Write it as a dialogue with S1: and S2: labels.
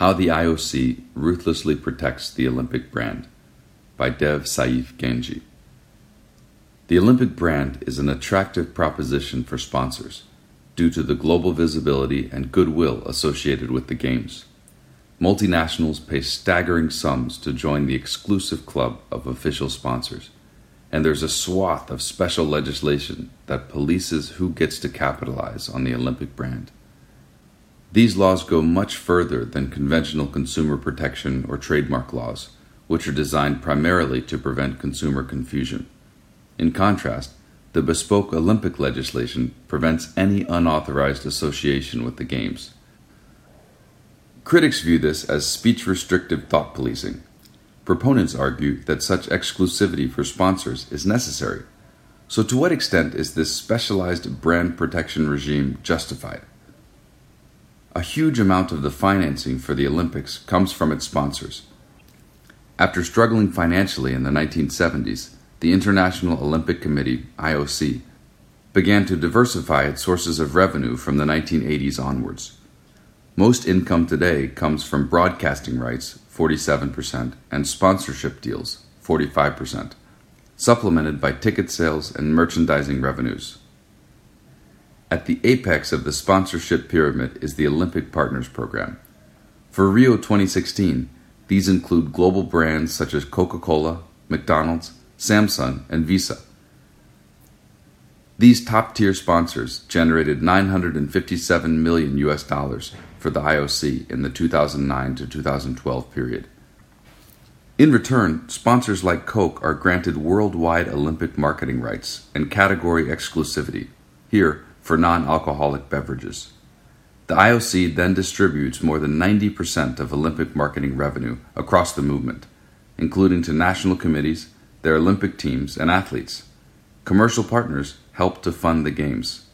S1: How the IOC Ruthlessly Protects the Olympic Brand by Dev Saif Gangjee. The Olympic brand is an attractive proposition for sponsors due to the global visibility and goodwill associated with the Games. Multinationals pay staggering sums to join the exclusive club of official sponsors, and there's a swath of special legislation that polices who gets to capitalize on the Olympic brand. These laws go much further than conventional consumer protection or trademark laws, which are designed primarily to prevent consumer confusion. In contrast, the bespoke Olympic legislation prevents any unauthorized association with the Games. Critics view this as speech restrictive thought policing. Proponents argue that such exclusivity for sponsors is necessary. So, to what extent is this specialized brand protection regime justified? A huge amount of the financing for the Olympics comes from its sponsors. After struggling financially in the 1970s, the International Olympic Committee, IOC, began to diversify its sources of revenue from the 1980s onwards. Most income today comes from broadcasting rights, 47%, and sponsorship deals, 45%, supplemented by ticket sales and merchandising revenues. At the apex of the sponsorship pyramid is the Olympic Partners Program. For Rio 2016, these include global brands such as Coca Cola, McDonald's, Samsung, and Visa. These top tier sponsors generated 957 million US dollars for the IOC in the 2009 to 2012 period. In return, sponsors like Coke are granted worldwide Olympic marketing rights and category exclusivity, here for non alcoholic beverages. The IOC then distributes more than 90% of Olympic marketing revenue across the movement, including to national committees, their Olympic teams, and athletes. Commercial partners help to fund the Games.